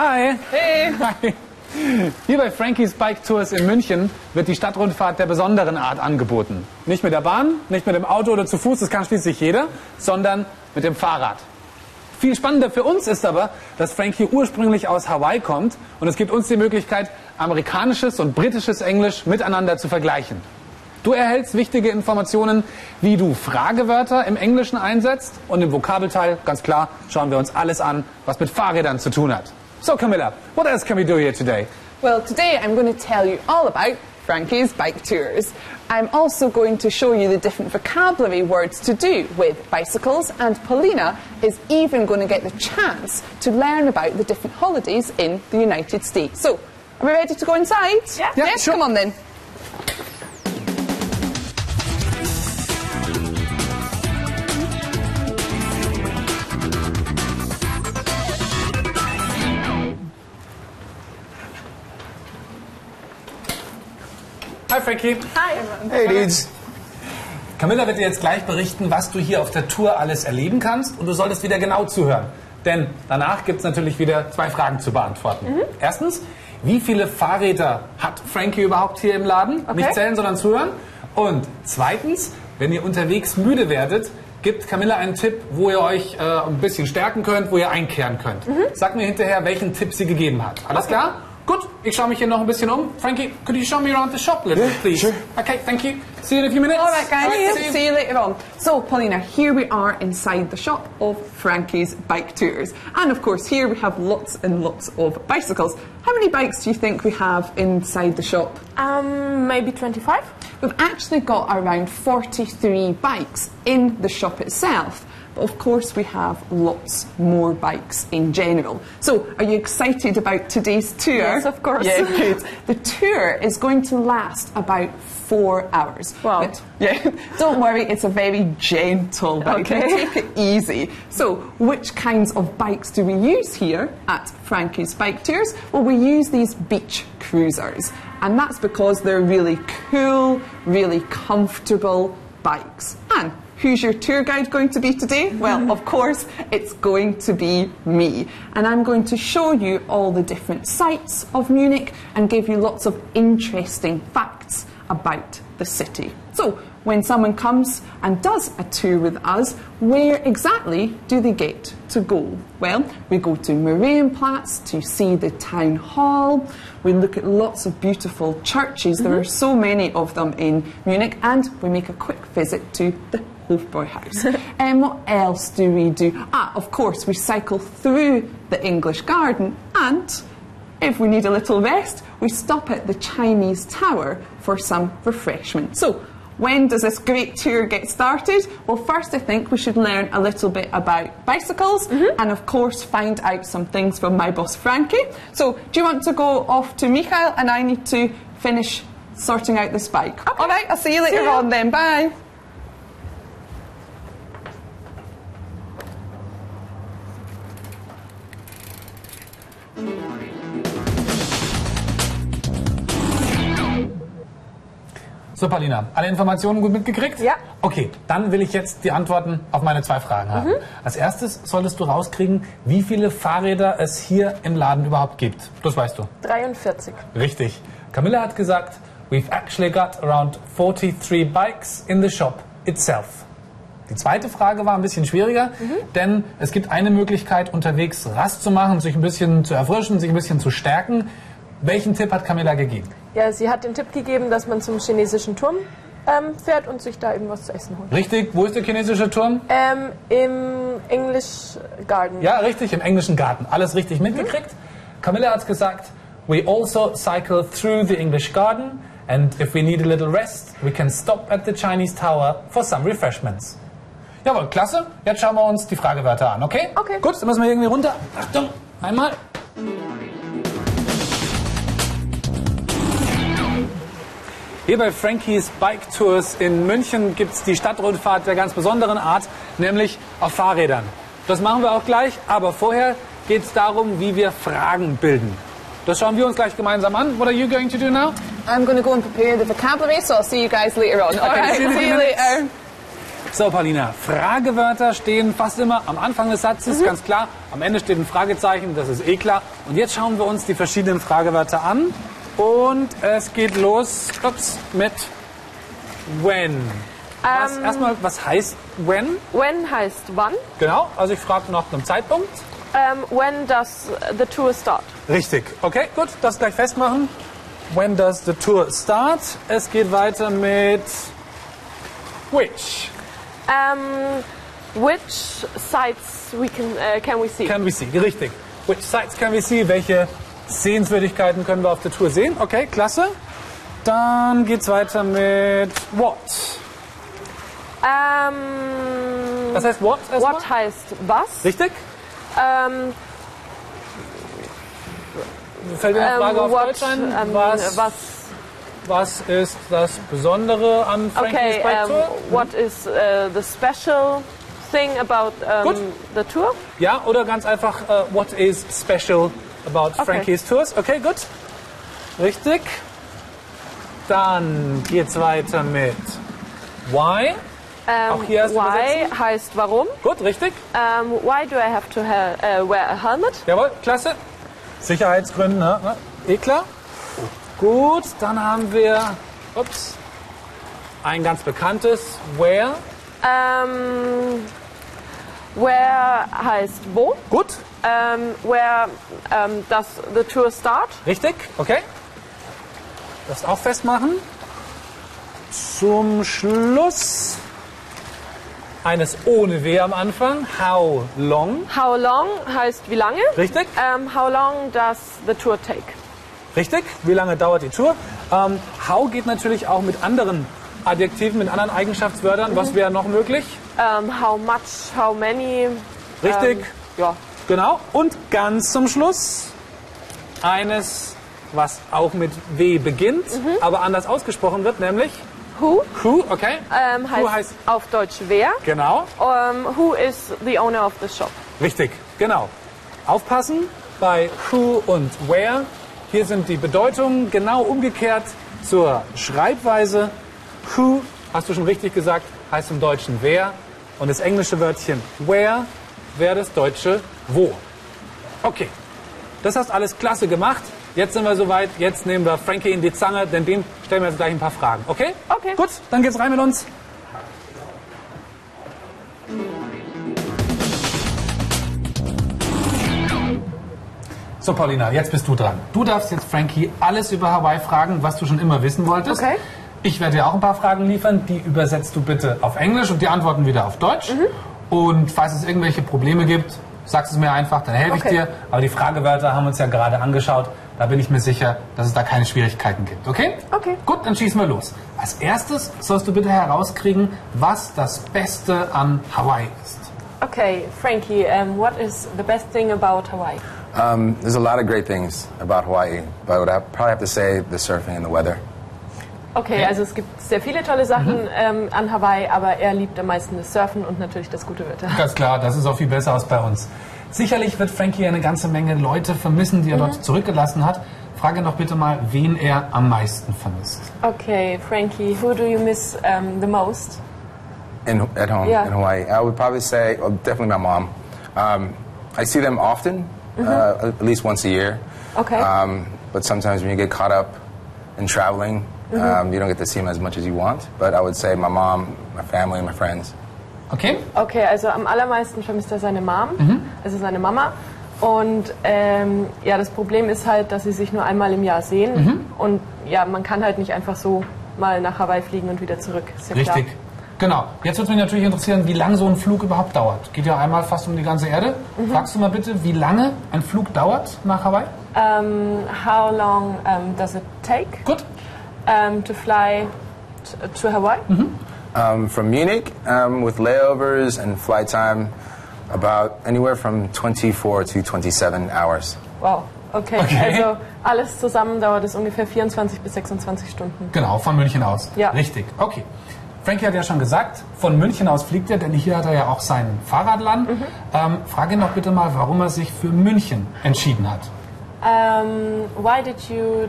Hi. Hey. Hi. Hier bei Frankies Bike Tours in München wird die Stadtrundfahrt der besonderen Art angeboten. Nicht mit der Bahn, nicht mit dem Auto oder zu Fuß, das kann schließlich jeder, sondern mit dem Fahrrad. Viel spannender für uns ist aber, dass Frankie ursprünglich aus Hawaii kommt und es gibt uns die Möglichkeit, amerikanisches und britisches Englisch miteinander zu vergleichen. Du erhältst wichtige Informationen, wie du Fragewörter im Englischen einsetzt und im Vokabelteil, ganz klar, schauen wir uns alles an, was mit Fahrrädern zu tun hat. So Camilla, what else can we do here today? Well, today I'm going to tell you all about Frankie's bike tours. I'm also going to show you the different vocabulary words to do with bicycles, and Paulina is even going to get the chance to learn about the different holidays in the United States. So, are we ready to go inside? Yeah. Yeah, yes, sure. come on then. Hi Frankie. Hi. Hey, dudes. Camilla wird dir jetzt gleich berichten, was du hier auf der Tour alles erleben kannst und du solltest wieder genau zuhören. Denn danach gibt es natürlich wieder zwei Fragen zu beantworten. Erstens, wie viele Fahrräder hat Frankie überhaupt hier im Laden? Nicht zählen, sondern zuhören. Und zweitens, wenn ihr unterwegs müde werdet, gibt Camilla einen Tipp, wo ihr euch äh, ein bisschen stärken könnt, wo ihr einkehren könnt. Sag mir hinterher, welchen Tipp sie gegeben hat. Alles klar? Gut, ich schaue mich hier noch ein bisschen um. Frankie, could you show me around the shop a little, Yeah, please? sure. Okay, thank you. See you in a few minutes. All right, guys. All right, see you. see you later on. So, Paulina, here we are inside the shop of Frankie's Bike Tours. And of course, here we have lots and lots of bicycles. How many bikes do you think we have inside the shop? Um, maybe 25? We've actually got around 43 bikes in the shop itself. Of course, we have lots more bikes in general. So, are you excited about today's tour? Yes, of course. Yeah, good. The tour is going to last about four hours. Wow. But, yeah, don't worry, it's a very gentle bike. Okay. Take it easy. So, which kinds of bikes do we use here at Frankie's Bike Tours? Well, we use these beach cruisers, and that's because they're really cool, really comfortable bikes. And who's your tour guide going to be today? Well, of course, it's going to be me. And I'm going to show you all the different sights of Munich and give you lots of interesting facts about the city. So, when someone comes and does a tour with us, where exactly do they get to go? Well, we go to Marienplatz to see the town hall. We look at lots of beautiful churches. There are mm-hmm. so many of them in Munich, and we make a quick visit to the Hofbräuhaus. and what else do we do? Ah, of course, we cycle through the English garden and if we need a little rest, we stop at the Chinese Tower for some refreshment. So, when does this great tour get started? Well, first, I think we should learn a little bit about bicycles and, of course, find out some things from my boss Frankie. So, do you want to go off to Michael and I need to finish sorting out this bike? Okay. All right, I'll see you later you. on then. Bye. So, Paulina, alle Informationen gut mitgekriegt? Ja. Okay, dann will ich jetzt die Antworten auf meine zwei Fragen haben. Als erstes solltest du rauskriegen, wie viele Fahrräder es hier im Laden überhaupt gibt. Das weißt du. 43. Richtig. Camilla hat gesagt, we've actually got around 43 bikes in the shop itself. Die zweite Frage war ein bisschen schwieriger, denn es gibt eine Möglichkeit, unterwegs Rast zu machen, sich ein bisschen zu erfrischen, sich ein bisschen zu stärken. Welchen Tipp hat Camilla gegeben? Ja, sie hat den Tipp gegeben, dass man zum chinesischen Turm ähm, fährt und sich da eben was zu essen holt. Richtig, wo ist der chinesische Turm? Ähm, Im English Garden. Ja, richtig, im englischen Garten. Alles richtig mitgekriegt. Camilla hat gesagt, we also cycle through the English garden and if we need a little rest, we can stop at the Chinese Tower for some refreshments. Jawohl, klasse. Jetzt schauen wir uns die Fragewörter an, okay? Okay. Gut, dann müssen wir irgendwie runter. Achtung, einmal. Hier bei Frankies Bike Tours in München gibt es die Stadtrundfahrt der ganz besonderen Art, nämlich auf Fahrrädern. Das machen wir auch gleich, aber vorher geht es darum, wie wir Fragen bilden. Das schauen wir uns gleich gemeinsam an. What are you going to do now? I'm going to go and prepare the vocabulary, so I'll see you guys later on. All right, see you later. So, Paulina, Fragewörter stehen fast immer am Anfang des Satzes, ganz klar. Am Ende steht ein Fragezeichen, das ist eh klar. Und jetzt schauen wir uns die verschiedenen Fragewörter an. Und es geht los ups, mit when. Was, Ähm. erstmal, was heißt when? When heißt wann? Genau, also ich frage nach einem Zeitpunkt. Ähm, when does the tour start? Richtig. Okay, gut, das gleich festmachen. When does the tour start? Es geht weiter mit which. Ähm, which sites we can, äh, can we see? Can we see? Richtig. Which sites can we see? Welche Sehenswürdigkeiten können wir auf der Tour sehen? Okay, klasse. Dann geht's weiter mit what. Ähm, Was heißt what? erstmal? what heißt was? Richtig? Ähm, Fällt dir eine ähm, Frage auf what, Deutsch ein? ähm, was, was? was ist das Besondere an Frankie's Okay, Bike ähm, Tour? what is äh, the special thing about ähm, the tour? Ja, oder ganz einfach, äh, what is special about Okay. Frankie's Tours? Okay, gut. Richtig. Dann geht's weiter mit why. Ähm, Auch hier why übersetzen? heißt warum? Gut, richtig. Ähm, why do I have to äh, wear a helmet? Jawohl, klasse. Sicherheitsgründen, ne? ne? Eh klar. Gut, dann haben wir, ups, ein ganz bekanntes where. Ähm, where heißt wo? Gut, Ähm, where ähm, does the tour start? richtig, okay. Das auch festmachen. Zum Schluss eines ohne W am Anfang. How long? How long heißt wie lange? Richtig, Ähm, how long does the tour take? richtig. Wie lange dauert die Tour? Ähm, how geht natürlich auch mit anderen Adjektiven, mit anderen Eigenschaftswörtern. Was wäre noch möglich? Ähm, how much, how many? Richtig, Ähm, ja. genau. Und ganz zum Schluss eines, was auch mit W beginnt, aber anders ausgesprochen wird, nämlich Who who, okay? ähm, heißt, Who heißt auf Deutsch wer? genau, who is the owner of the shop? richtig, genau. Aufpassen bei who und where. Hier sind die Bedeutungen genau umgekehrt zur Schreibweise. Who, hast du schon richtig gesagt, heißt im Deutschen wer. Und das englische Wörtchen where wäre das deutsche wo. Okay, das hast alles klasse gemacht. Jetzt sind wir soweit. Jetzt nehmen wir Frankie in die Zange, denn dem stellen wir jetzt gleich ein paar Fragen. Okay? Okay. Gut, dann geht's rein mit uns. So, Paulina, jetzt bist du dran. Du darfst jetzt Frankie alles über Hawaii fragen, was du schon immer wissen wolltest. Okay. Ich werde dir auch ein paar Fragen liefern, die übersetzt du bitte auf Englisch und die Antworten wieder auf Deutsch. Mhm. Und falls es irgendwelche Probleme gibt, sagst es mir einfach, dann helfe Okay. ich dir. Aber die Fragewörter haben wir uns ja gerade angeschaut. Da bin ich mir sicher, dass es da keine Schwierigkeiten gibt. Okay? Okay. Gut, dann schießen wir los. Als erstes sollst du bitte herauskriegen, was das Beste an Hawaii ist. Okay, Frankie, um, what is the best thing about Hawaii? Um, there's a lot of great things about Hawaii, but I would have, probably have to say the surfing and the weather. Okay, also es gibt sehr viele tolle Sachen ähm, an Hawaii, aber er liebt am meisten das Surfen und natürlich das gute Wetter. Ganz klar, das ist auch viel besser als bei uns. Sicherlich wird Frankie eine ganze Menge Leute vermissen, die er dort zurückgelassen hat. Frage noch bitte mal, wen er am meisten vermisst. Okay, Frankie, who do you miss um, the most? In, at home Yeah. in Hawaii, I would probably say well, definitely my mom. Um, I see them often, uh, at least once a year. Okay. Um, but sometimes when you get caught up in traveling, um, you don't get to see them as much as you want. But I would say my mom, my family, my friends. Okay? Okay, also am allermeisten vermisst er seine Mom, also seine Mama. Und ähm, ja, das Problem ist halt, dass sie sich nur einmal im Jahr sehen. Und ja, man kann halt nicht einfach so mal nach Hawaii fliegen und wieder zurück. Ist ja Richtig. Klar. Genau. Jetzt würde mich natürlich interessieren, wie lange so ein Flug überhaupt dauert. Geht ja einmal fast um die ganze Erde. Fragst du mal bitte, wie lange ein Flug dauert nach Hawaii? Um, how long um, does it take Gut. Um, to fly to Hawaii? Um, from Munich, um, with layovers and flight time, about anywhere from 24 to 27 hours. Wow, okay. Okay. Also alles zusammen dauert es ungefähr 24 bis 26 Stunden. Genau, von München aus. Ja. Richtig. Okay. Frankie hat ja schon gesagt, von München aus fliegt er, denn hier hat er ja auch seinen Fahrradland. Ähm, frage ihn doch bitte mal, warum er sich für München entschieden hat. Um, why did you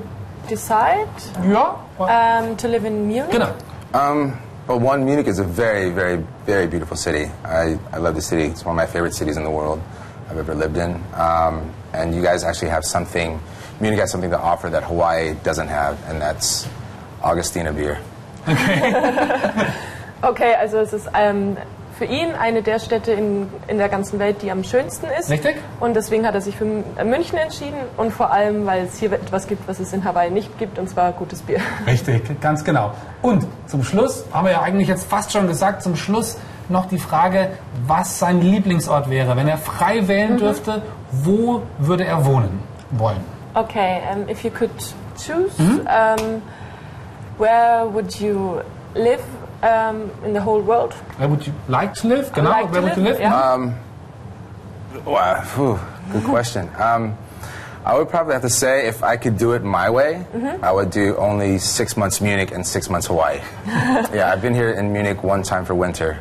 decide Ja, um, to live in Munich? genau. Um, Well, one, Munich is a very, very, very beautiful city. I, I love the city. It's one of my favorite cities in the world I've ever lived in. Um, and you guys actually have something, Munich has something to offer that Hawaii doesn't have, and that's Augustina beer. Okay, okay, also es ist ähm, für ihn eine der Städte in, in der ganzen Welt, die am schönsten ist. Richtig. Und deswegen hat er sich für München entschieden und vor allem, weil es hier etwas gibt, was es in Hawaii nicht gibt, und zwar gutes Bier. Richtig, ganz genau. Und zum Schluss haben wir ja eigentlich jetzt fast schon gesagt, zum Schluss noch die Frage, was sein Lieblingsort wäre. Wenn er frei wählen dürfte, wo würde er wohnen wollen? Okay, um, if you could choose, um, where would you live um, in the whole world? Where would you like to live? Genau, Like to where would you live, live? ja. Wow, phew, good question. Um, I would probably have to say if I could do it my way, I would do only six months Munich and six months Hawaii. yeah, I've been here in Munich one time for winter,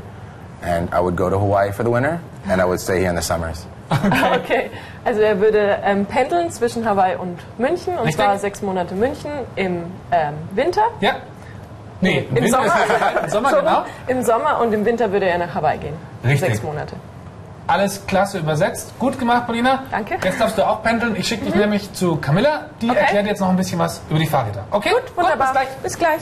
and I would go to Hawaii for the winter, and I would stay here in the summers. Okay, also er würde ähm, pendeln zwischen Hawaii und München, und Richtig. zwar sechs Monate München im ähm, Winter. Ja. Nee, Im Winter Sommer. ist- Im Sommer, So, genau. Im Sommer und im Winter würde er nach Hawaii gehen. Richtig. Sechs Monate. Alles klasse übersetzt. Gut gemacht, Paulina. Danke. Jetzt darfst du auch pendeln. Ich schicke dich nämlich zu Camilla. Die Okay. erklärt jetzt noch ein bisschen was über die Fahrräder. Okay? Gut, wunderbar. bis gleich. Bis gleich.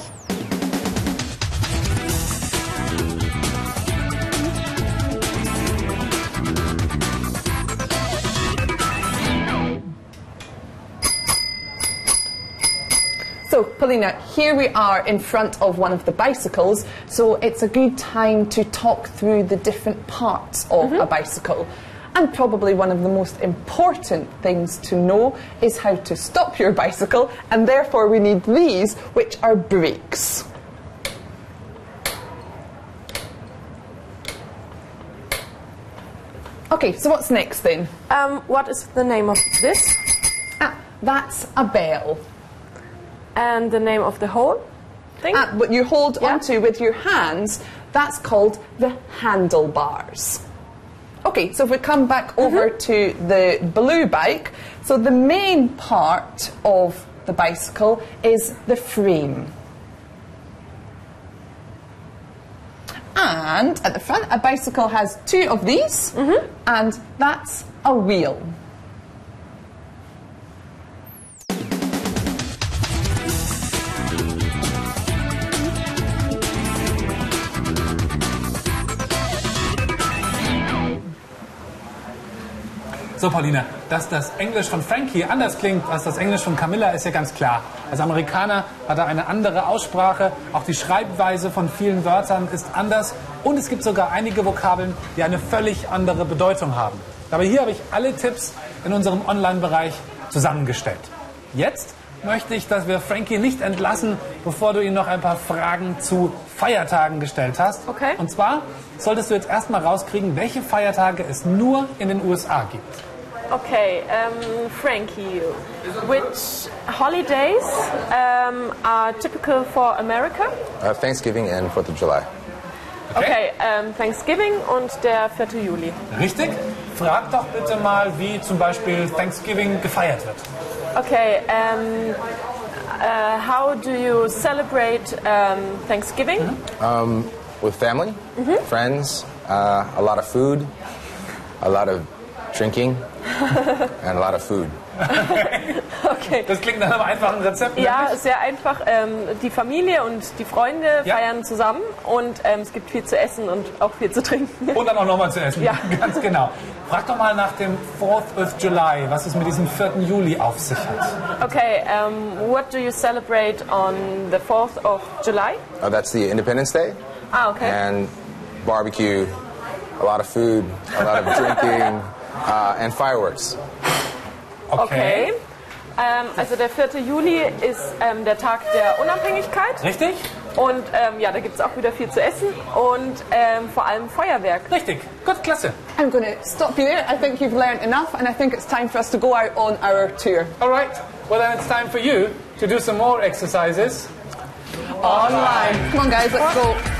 So, Paulina, here we are in front of one of the bicycles, so it's a good time to talk through the different parts of a bicycle. And probably one of the most important things to know is how to stop your bicycle, and therefore we need these, which are brakes. Okay, so what's next then? Um, what is the name of this? Ah, that's a bell. And the name of the whole thing? Ah, what you hold Yeah. onto with your hands, that's called the handlebars. Okay, so if we come back over to the blue bike, so the main part of the bicycle is the frame. And at the front, a bicycle has two of these, and that's a wheel. So, Paulina, dass das Englisch von Frankie anders klingt als das Englisch von Camilla, ist ja ganz klar. Als Amerikaner hat er eine andere Aussprache, auch die Schreibweise von vielen Wörtern ist anders und es gibt sogar einige Vokabeln, die eine völlig andere Bedeutung haben. Aber hier habe ich alle Tipps in unserem Online-Bereich zusammengestellt. Jetzt möchte ich, dass wir Frankie nicht entlassen, bevor du ihm noch ein paar Fragen zu Feiertagen gestellt hast. Okay. Und zwar solltest du jetzt erstmal rauskriegen, welche Feiertage es nur in den USA gibt. Okay, um, Frankie, which holidays um, are typical for America? Uh, Thanksgiving and 4th of July. Okay, um, Thanksgiving und der 4. Juli. Richtig? Frag doch bitte mal, wie zum Beispiel Thanksgiving gefeiert wird. Okay, um, uh, how do you celebrate um, Thanksgiving? Um, with family, friends, uh, a lot of food, a lot of drinking, and a lot of food. Okay. Das klingt nach einem einfachen Rezept. Ja, nämlich. sehr einfach. Ähm, die Familie und die Freunde Ja. feiern zusammen und ähm, es gibt viel zu essen und auch viel zu trinken. Und dann auch nochmal zu essen. Ja. Ganz genau. Frag doch mal nach dem 4th of July, was es mit diesem 4. Juli auf sich hat. Okay, um, what do you celebrate on the 4th of July? Uh, that's the Independence Day, Ah, okay. and barbecue, a lot of food, a lot of drinking, uh, and fireworks. Okay. Ähm, also der 4. Juli ist ähm, der Tag der Unabhängigkeit Richtig? und ähm, ja, da gibt es auch wieder viel zu essen und ähm, vor allem Feuerwerk. Richtig. Gut, klasse. I'm going to stop you there. I think you've learned enough, and I think it's time for us to go out on our tour. All right. Well, then it's time for you to do some more exercises. Online. Come on, guys, let's go.